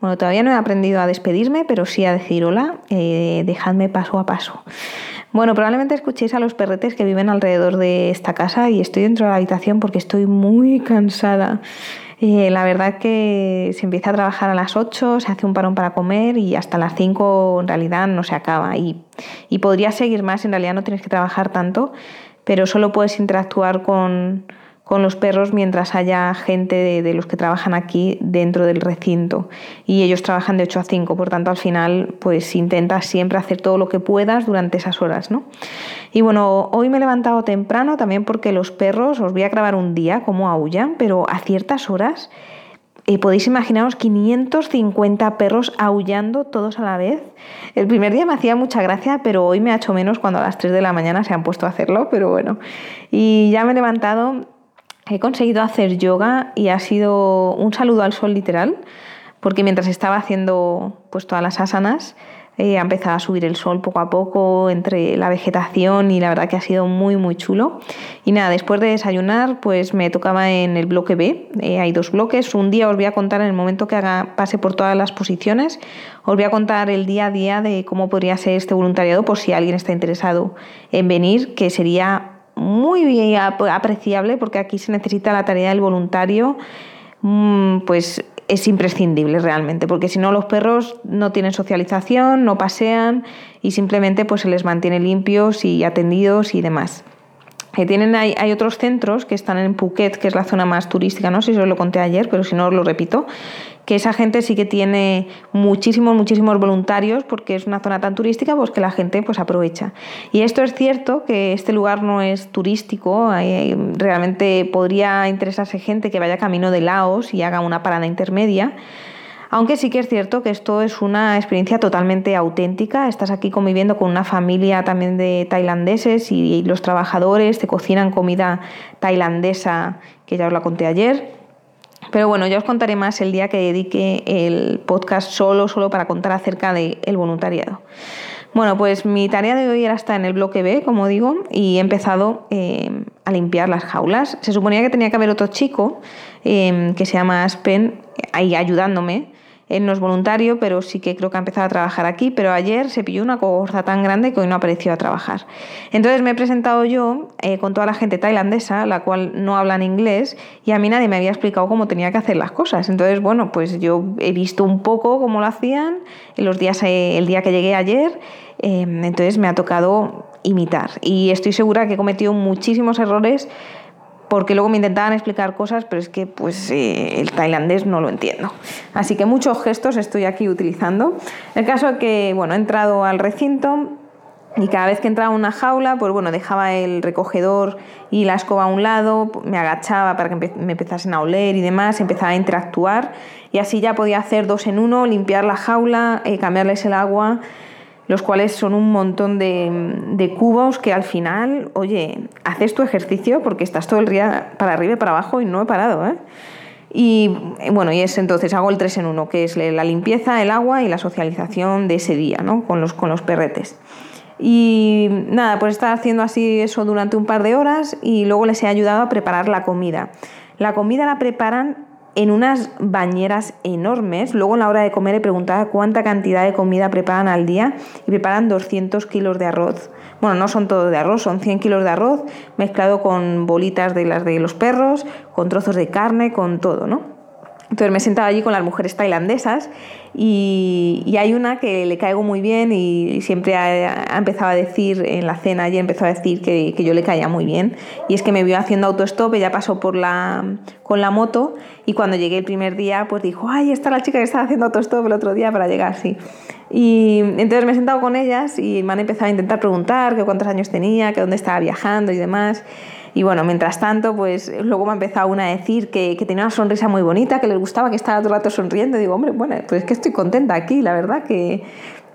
Bueno, todavía no he aprendido a despedirme, pero sí a decir hola. Eh, dejadme paso a paso. Bueno, probablemente escuchéis a los perretes que viven alrededor de esta casa y estoy dentro de la habitación porque estoy muy cansada. Eh, la verdad que se empieza a trabajar a las 8, se hace un parón para comer y hasta las 5 en realidad no se acaba. Y, y podría seguir más, en realidad no tienes que trabajar tanto, pero solo puedes interactuar con, con los perros mientras haya gente de, los que trabajan aquí dentro del recinto y ellos trabajan de 8 a 5, por tanto al final pues intentas siempre hacer todo lo que puedas durante esas horas, ¿no? Y bueno, hoy me he levantado temprano también porque los perros, os voy a grabar un día cómo aullan, pero a ciertas horas eh, podéis imaginaros 550 perros aullando todos a la vez. El primer día me hacía mucha gracia, pero hoy me ha hecho menos cuando a las 3 de la mañana se han puesto a hacerlo, pero bueno. Y ya me he levantado he conseguido hacer yoga y ha sido un saludo al sol literal, porque mientras estaba haciendo pues todas las asanas, eh, ha a subir el sol poco a poco entre la vegetación y la verdad que ha sido muy muy chulo. Y nada, después de desayunar pues me tocaba en el bloque B, eh, hay dos bloques, un día os voy a contar en el momento que haga, pase por todas las posiciones, os voy a contar el día a día de cómo podría ser este voluntariado por si alguien está interesado en venir, que sería muy apreciable porque aquí se necesita la tarea del voluntario, mm, pues es imprescindible realmente, porque si no los perros no tienen socialización, no pasean y simplemente pues se les mantiene limpios y atendidos y demás. Que tienen, hay, otros centros que están en Phuket, que es la zona más turística, no sé si os lo conté ayer, pero si no os lo repito, que esa gente sí que tiene muchísimos, muchísimos voluntarios porque es una zona tan turística pues que la gente pues aprovecha. Y esto es cierto que este lugar no es turístico, realmente podría interesarse gente que vaya camino de Laos y haga una parada intermedia. Aunque sí que es cierto que esto es una experiencia totalmente auténtica. Estás aquí conviviendo con una familia también de tailandeses y los trabajadores te cocinan comida tailandesa, que ya os la conté ayer. Pero bueno, ya os contaré más el día que dedique el podcast solo, solo para contar acerca del voluntariado. Bueno, pues mi tarea de hoy era estar en el bloque B, como digo, y he empezado eh, a limpiar las jaulas. Se suponía que tenía que haber otro chico eh, que se llama Aspen ahí ayudándome, él no es voluntario, pero sí que creo que ha empezado a trabajar aquí, pero ayer se pilló una cogorza tan grande que hoy no ha aparecido a trabajar. Entonces me he presentado yo eh, con toda la gente tailandesa, la cual no habla en inglés, y a mí nadie me había explicado cómo tenía que hacer las cosas. Entonces, bueno, pues yo he visto un poco cómo lo hacían los días, eh, el día que llegué ayer, eh, entonces me ha tocado imitar. Y estoy segura que he cometido muchísimos errores porque luego me intentaban explicar cosas, pero es que pues eh, el tailandés no lo entiendo. Así que muchos gestos estoy aquí utilizando. El caso es que, bueno, he entrado al recinto y cada vez que entraba una jaula, pues bueno, dejaba el recogedor y la escoba a un lado, me agachaba para que me empezasen a oler y demás, empezaba a interactuar y así ya podía hacer dos en uno, limpiar la jaula, eh, cambiarles el agua los cuales son un montón de, cubos que al final, oye, haces tu ejercicio porque estás todo el día para arriba y para abajo y no he parado, ¿eh? Y bueno, y es entonces hago el 3 en 1, que es la limpieza, el agua y la socialización de ese día, ¿no? Con los, con los perretes. Y nada, pues estar haciendo así eso durante un par de horas y luego les he ayudado a preparar la comida. La comida la preparan en unas bañeras enormes. Luego en la hora de comer he preguntado cuánta cantidad de comida preparan al día y preparan 200 kilos de arroz. Bueno, no son todo de arroz, son 100 kilos de arroz mezclado con bolitas de las de los perros, con trozos de carne, con todo, ¿no? Entonces me he sentado allí con las mujeres tailandesas y, hay una que le caigo muy bien y siempre ha, empezado a decir en la cena, ayer empezó a decir que, yo le caía muy bien. Y es que me vio haciendo autostop, ella pasó por la, con la moto y cuando llegué el primer día pues dijo, ay, esta la chica que estaba haciendo autostop el otro día para llegar, sí. Y entonces me he sentado con ellas y me han empezado a intentar preguntar que cuántos años tenía, que dónde estaba viajando y demás. Y bueno, mientras tanto, pues luego me ha empezado una a decir que, tenía una sonrisa muy bonita, que les gustaba que estaba todo rato sonriendo. Digo, hombre, bueno, pues es que estoy contenta aquí, la verdad, que,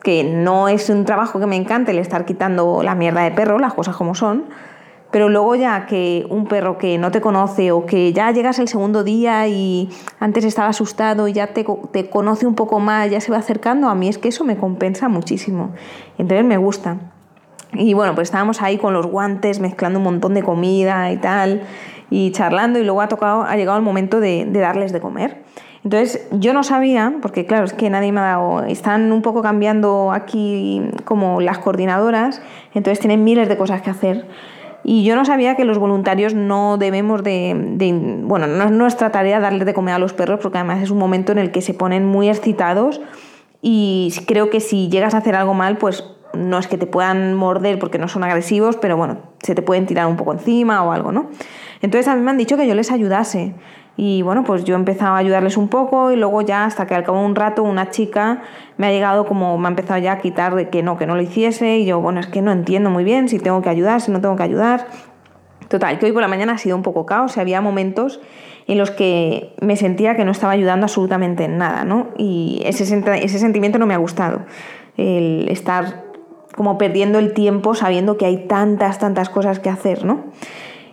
que no es un trabajo que me encante el estar quitando la mierda de perro, las cosas como son. Pero luego ya que un perro que no te conoce o que ya llegas el segundo día y antes estaba asustado y ya te, te conoce un poco más, ya se va acercando, a mí es que eso me compensa muchísimo. Entonces me gusta. Y bueno, pues estábamos ahí con los guantes, mezclando un montón de comida y tal, y charlando, y luego ha, tocado, ha llegado el momento de, darles de comer. Entonces yo no sabía, porque claro, es que nadie me ha dado, están un poco cambiando aquí como las coordinadoras, entonces tienen miles de cosas que hacer. Y yo no sabía que los voluntarios no debemos de, de, bueno, no es nuestra tarea darles de comer a los perros, porque además es un momento en el que se ponen muy excitados y creo que si llegas a hacer algo mal, pues no es que te puedan morder porque no son agresivos, pero bueno, se te pueden tirar un poco encima o algo, ¿no? Entonces a mí me han dicho que yo les ayudase. Y bueno, pues yo he empezado a ayudarles un poco y luego ya hasta que al cabo de un rato una chica me ha llegado como, me ha empezado ya a quitar de que no, que no lo hiciese y yo, bueno, es que no entiendo muy bien si tengo que ayudar, si no tengo que ayudar. Total, que hoy por la mañana ha sido un poco caos y había momentos en los que me sentía que no estaba ayudando absolutamente en nada, ¿no? Y ese, sentimiento no me ha gustado, el estar como perdiendo el tiempo sabiendo que hay tantas, tantas cosas que hacer, ¿no?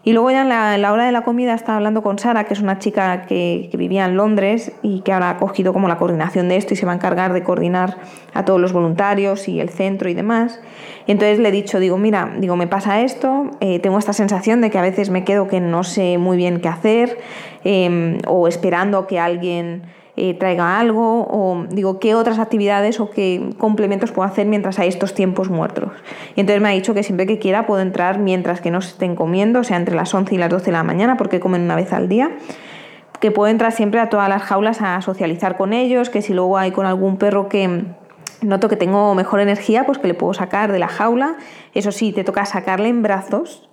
Y luego ya en la, hora de la comida estaba hablando con Sara, que es una chica que, vivía en Londres y que ahora ha cogido como la coordinación de esto y se va a encargar de coordinar a todos los voluntarios y el centro y demás. entonces le he dicho, digo, mira, digo, me pasa esto, eh, tengo esta sensación de que a veces me quedo que no sé muy bien qué hacer eh, o esperando que alguien eh, traiga algo o digo qué otras actividades o qué complementos puedo hacer mientras hay estos tiempos muertos. Y entonces me ha dicho que siempre que quiera puedo entrar mientras que no se estén comiendo, o sea, entre las 11 y las 12 de la mañana, porque comen una vez al día que puedo entrar siempre a todas las jaulas a socializar con ellos, que si luego hay con algún perro que noto que tengo mejor energía, pues que le puedo sacar de la jaula. Eso sí, te toca sacarle en brazos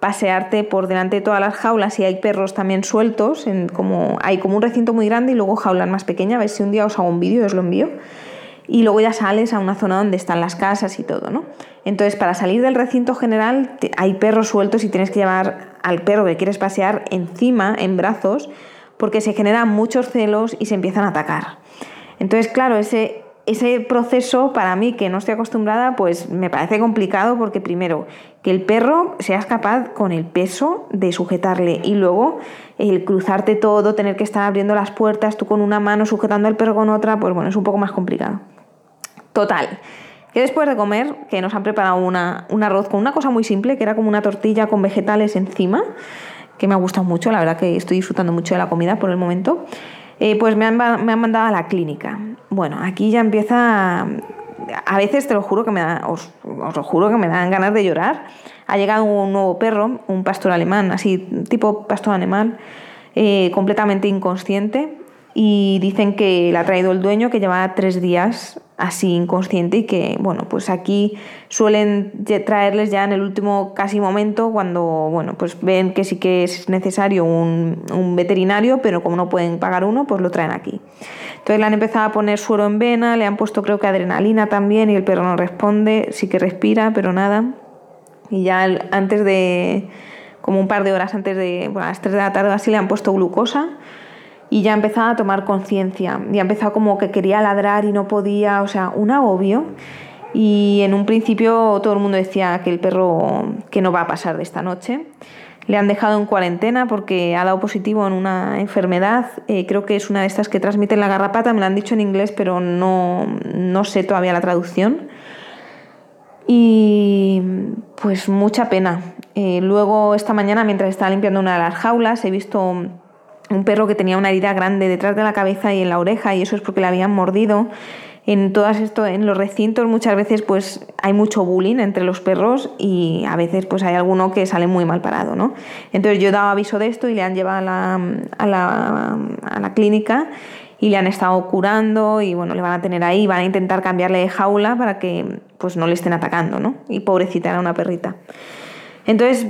pasearte por delante de todas las jaulas y hay perros también sueltos, en como, hay como un recinto muy grande y luego jaulas más pequeñas, a ver si un día os hago un vídeo os lo envío. Y luego ya sales a una zona donde están las casas y todo, ¿no? Entonces, para salir del recinto general hay perros sueltos y tienes que llevar al perro que quieres pasear encima, en brazos, porque se generan muchos celos y se empiezan a atacar. Entonces, claro, ese, ese proceso para mí que no estoy acostumbrada, pues me parece complicado porque primero que el perro seas capaz con el peso de sujetarle y luego el cruzarte todo, tener que estar abriendo las puertas, tú con una mano sujetando al perro con otra, pues bueno, es un poco más complicado. Total. Que después de comer, que nos han preparado una, un arroz con una cosa muy simple, que era como una tortilla con vegetales encima, que me ha gustado mucho, la verdad que estoy disfrutando mucho de la comida por el momento. Eh, pues me han, mandado a la clínica. Bueno, aquí ya empieza a veces te lo juro que me os, lo juro que me dan ganas de llorar. Ha llegado un nuevo perro, un pastor alemán, así tipo pastor alemán, eh, completamente inconsciente y dicen que la ha traído el dueño que lleva tres días así inconsciente y que, bueno, pues aquí suelen traerles ya en el último casi momento cuando, bueno, pues ven que sí que es necesario un, un veterinario, pero como no pueden pagar uno, pues lo traen aquí. Entonces le han empezado a poner suero en vena, le han puesto creo que adrenalina también y el perro no responde, sí que respira, pero nada. Y ya antes de, como un par de horas antes de, bueno, a las 3 de la tarde así le han puesto glucosa y ya empezaba a tomar conciencia, ya empezado como que quería ladrar y no podía, o sea, un agobio. Y en un principio todo el mundo decía que el perro que no va a pasar de esta noche. Le han dejado en cuarentena porque ha dado positivo en una enfermedad, eh, creo que es una de estas que transmiten la garrapata, me lo han dicho en inglés, pero no, no sé todavía la traducción. Y pues mucha pena. Eh, luego esta mañana, mientras estaba limpiando una de las jaulas, he visto un perro que tenía una herida grande detrás de la cabeza y en la oreja y eso es porque le habían mordido. En todas esto, en los recintos muchas veces pues hay mucho bullying entre los perros y a veces pues hay alguno que sale muy mal parado, ¿no? Entonces yo he dado aviso de esto y le han llevado a la, a la, a la clínica y le han estado curando y bueno, le van a tener ahí, van a intentar cambiarle de jaula para que pues no le estén atacando, ¿no? Y pobrecita era una perrita. Entonces,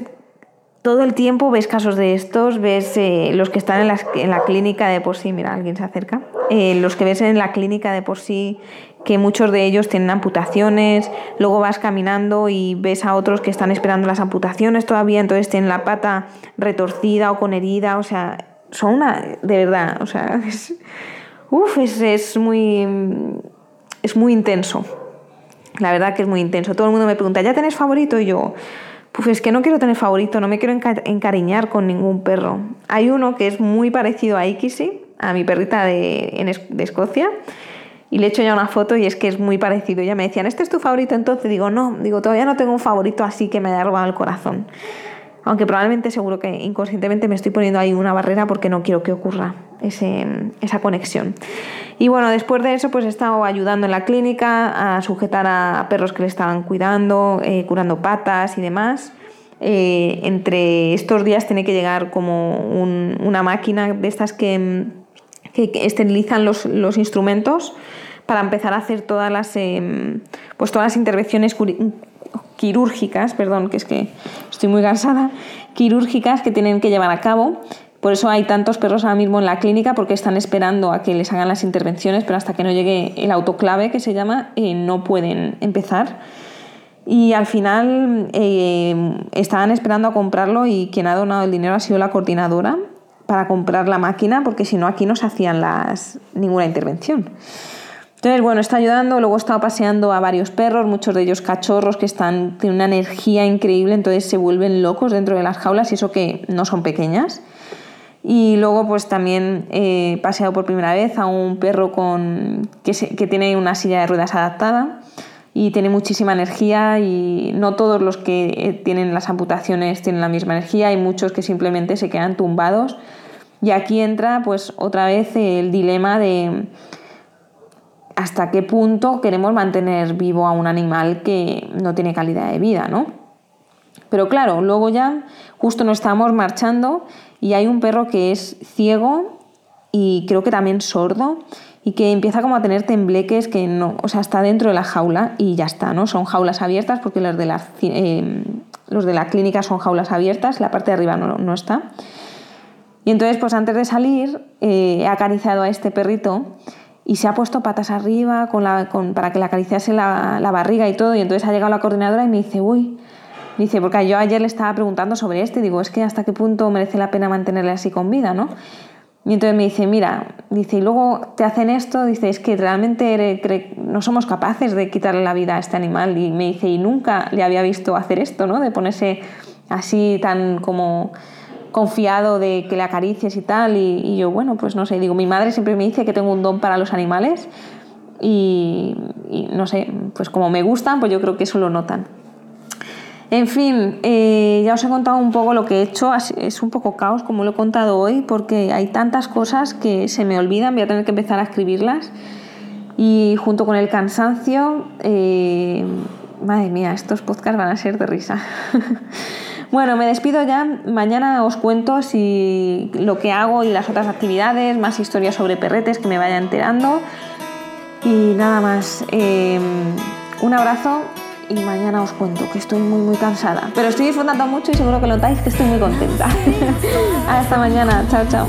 todo el tiempo ves casos de estos, ves eh, los que están en, en, la clínica de por sí, mira, alguien se acerca, eh, los que ves en la clínica de por sí, que muchos de ellos tienen amputaciones, luego vas caminando y ves a otros que están esperando las amputaciones todavía, entonces tienen la pata retorcida o con herida, o sea, son una, de verdad, o sea, es, uf, es, es muy, es muy intenso, la verdad que es muy intenso. Todo el mundo me pregunta, ¿ya tenés favorito? Y yo, pues es que no quiero tener favorito, no me quiero encariñar con ningún perro. Hay uno que es muy parecido a Ikisi, a mi perrita de, Escocia, y le he hecho ya una foto y es que es muy parecido. Ya me decían, ¿este es tu favorito entonces? Digo, no, digo, todavía no tengo un favorito así que me haya robado el corazón. Aunque probablemente seguro que inconscientemente me estoy poniendo ahí una barrera porque no quiero que ocurra ese, esa conexión. Y bueno, después de eso pues he estado ayudando en la clínica a sujetar a perros que le estaban cuidando, eh, curando patas y demás. Eh, entre estos días tiene que llegar como una máquina de estas que, que esterilizan los, los, instrumentos para empezar a hacer todas las, em, pues todas las intervenciones quirúrgicas, perdón, que es que estoy muy cansada, quirúrgicas que tienen que llevar a cabo. Por eso hay tantos perros ahora mismo en la clínica porque están esperando a que les hagan las intervenciones, pero hasta que no llegue el autoclave que se llama, eh, no pueden empezar. Y al final eh, estaban esperando a comprarlo y quien ha donado el dinero ha sido la coordinadora para comprar la máquina porque si no aquí no se hacían las, ninguna intervención. Entonces, bueno, está ayudando, luego he estado paseando a varios perros, muchos de ellos cachorros que están, tienen una energía increíble, entonces se vuelven locos dentro de las jaulas y eso que no son pequeñas. Y luego pues también he paseado por primera vez a un perro con, que, que tiene una silla de ruedas adaptada y tiene muchísima energía y no todos los que eh, tienen las amputaciones tienen la misma energía, hay muchos que simplemente se quedan tumbados. Y aquí entra pues otra vez el dilema de hasta qué punto queremos mantener vivo a un animal que no tiene calidad de vida, ¿no? Pero claro, luego ya justo nos estamos marchando y hay un perro que es ciego y creo que también sordo y que empieza como a tener tembleques que no, o sea, está dentro de la jaula y ya está, ¿no? Son jaulas abiertas porque los de la, eh, los de la clínica son jaulas abiertas, la parte de arriba no, está. Y entonces, pues antes de salir, eh, he acariciado a este perrito y se ha puesto patas arriba con la, con, para que le acariciase la, la, barriga y todo. Y entonces ha llegado la coordinadora y me dice, uy, dice, porque yo ayer le estaba preguntando sobre este digo, es que hasta qué punto merece la pena mantenerle así con vida, ¿no? Y entonces me dice, mira, dice, y luego te hacen esto, dice, es que realmente no somos capaces de quitarle la vida a este animal. Y me dice, y nunca le había visto hacer esto, ¿no? De ponerse así tan como confiado de que le acaricies y tal. Y, yo, bueno, pues no sé, digo, mi madre siempre me dice que tengo un don para los animales y, no sé, pues como me gustan, pues yo creo que eso lo notan. En fin, eh, ya os he contado un poco lo que he hecho, es un poco caos como lo he contado hoy, porque hay tantas cosas que se me olvidan, voy a tener que empezar a escribirlas. Y junto con el cansancio, eh, madre mía, estos podcasts van a ser de risa. Bueno, me despido ya. Mañana os cuento si lo que hago y las otras actividades, más historias sobre perretes que me vaya enterando. Y nada más. Em, un abrazo y mañana os cuento que estoy muy muy cansada. Pero estoy disfrutando mucho y seguro que notáis que estoy muy contenta. Hasta mañana. Chao, chao.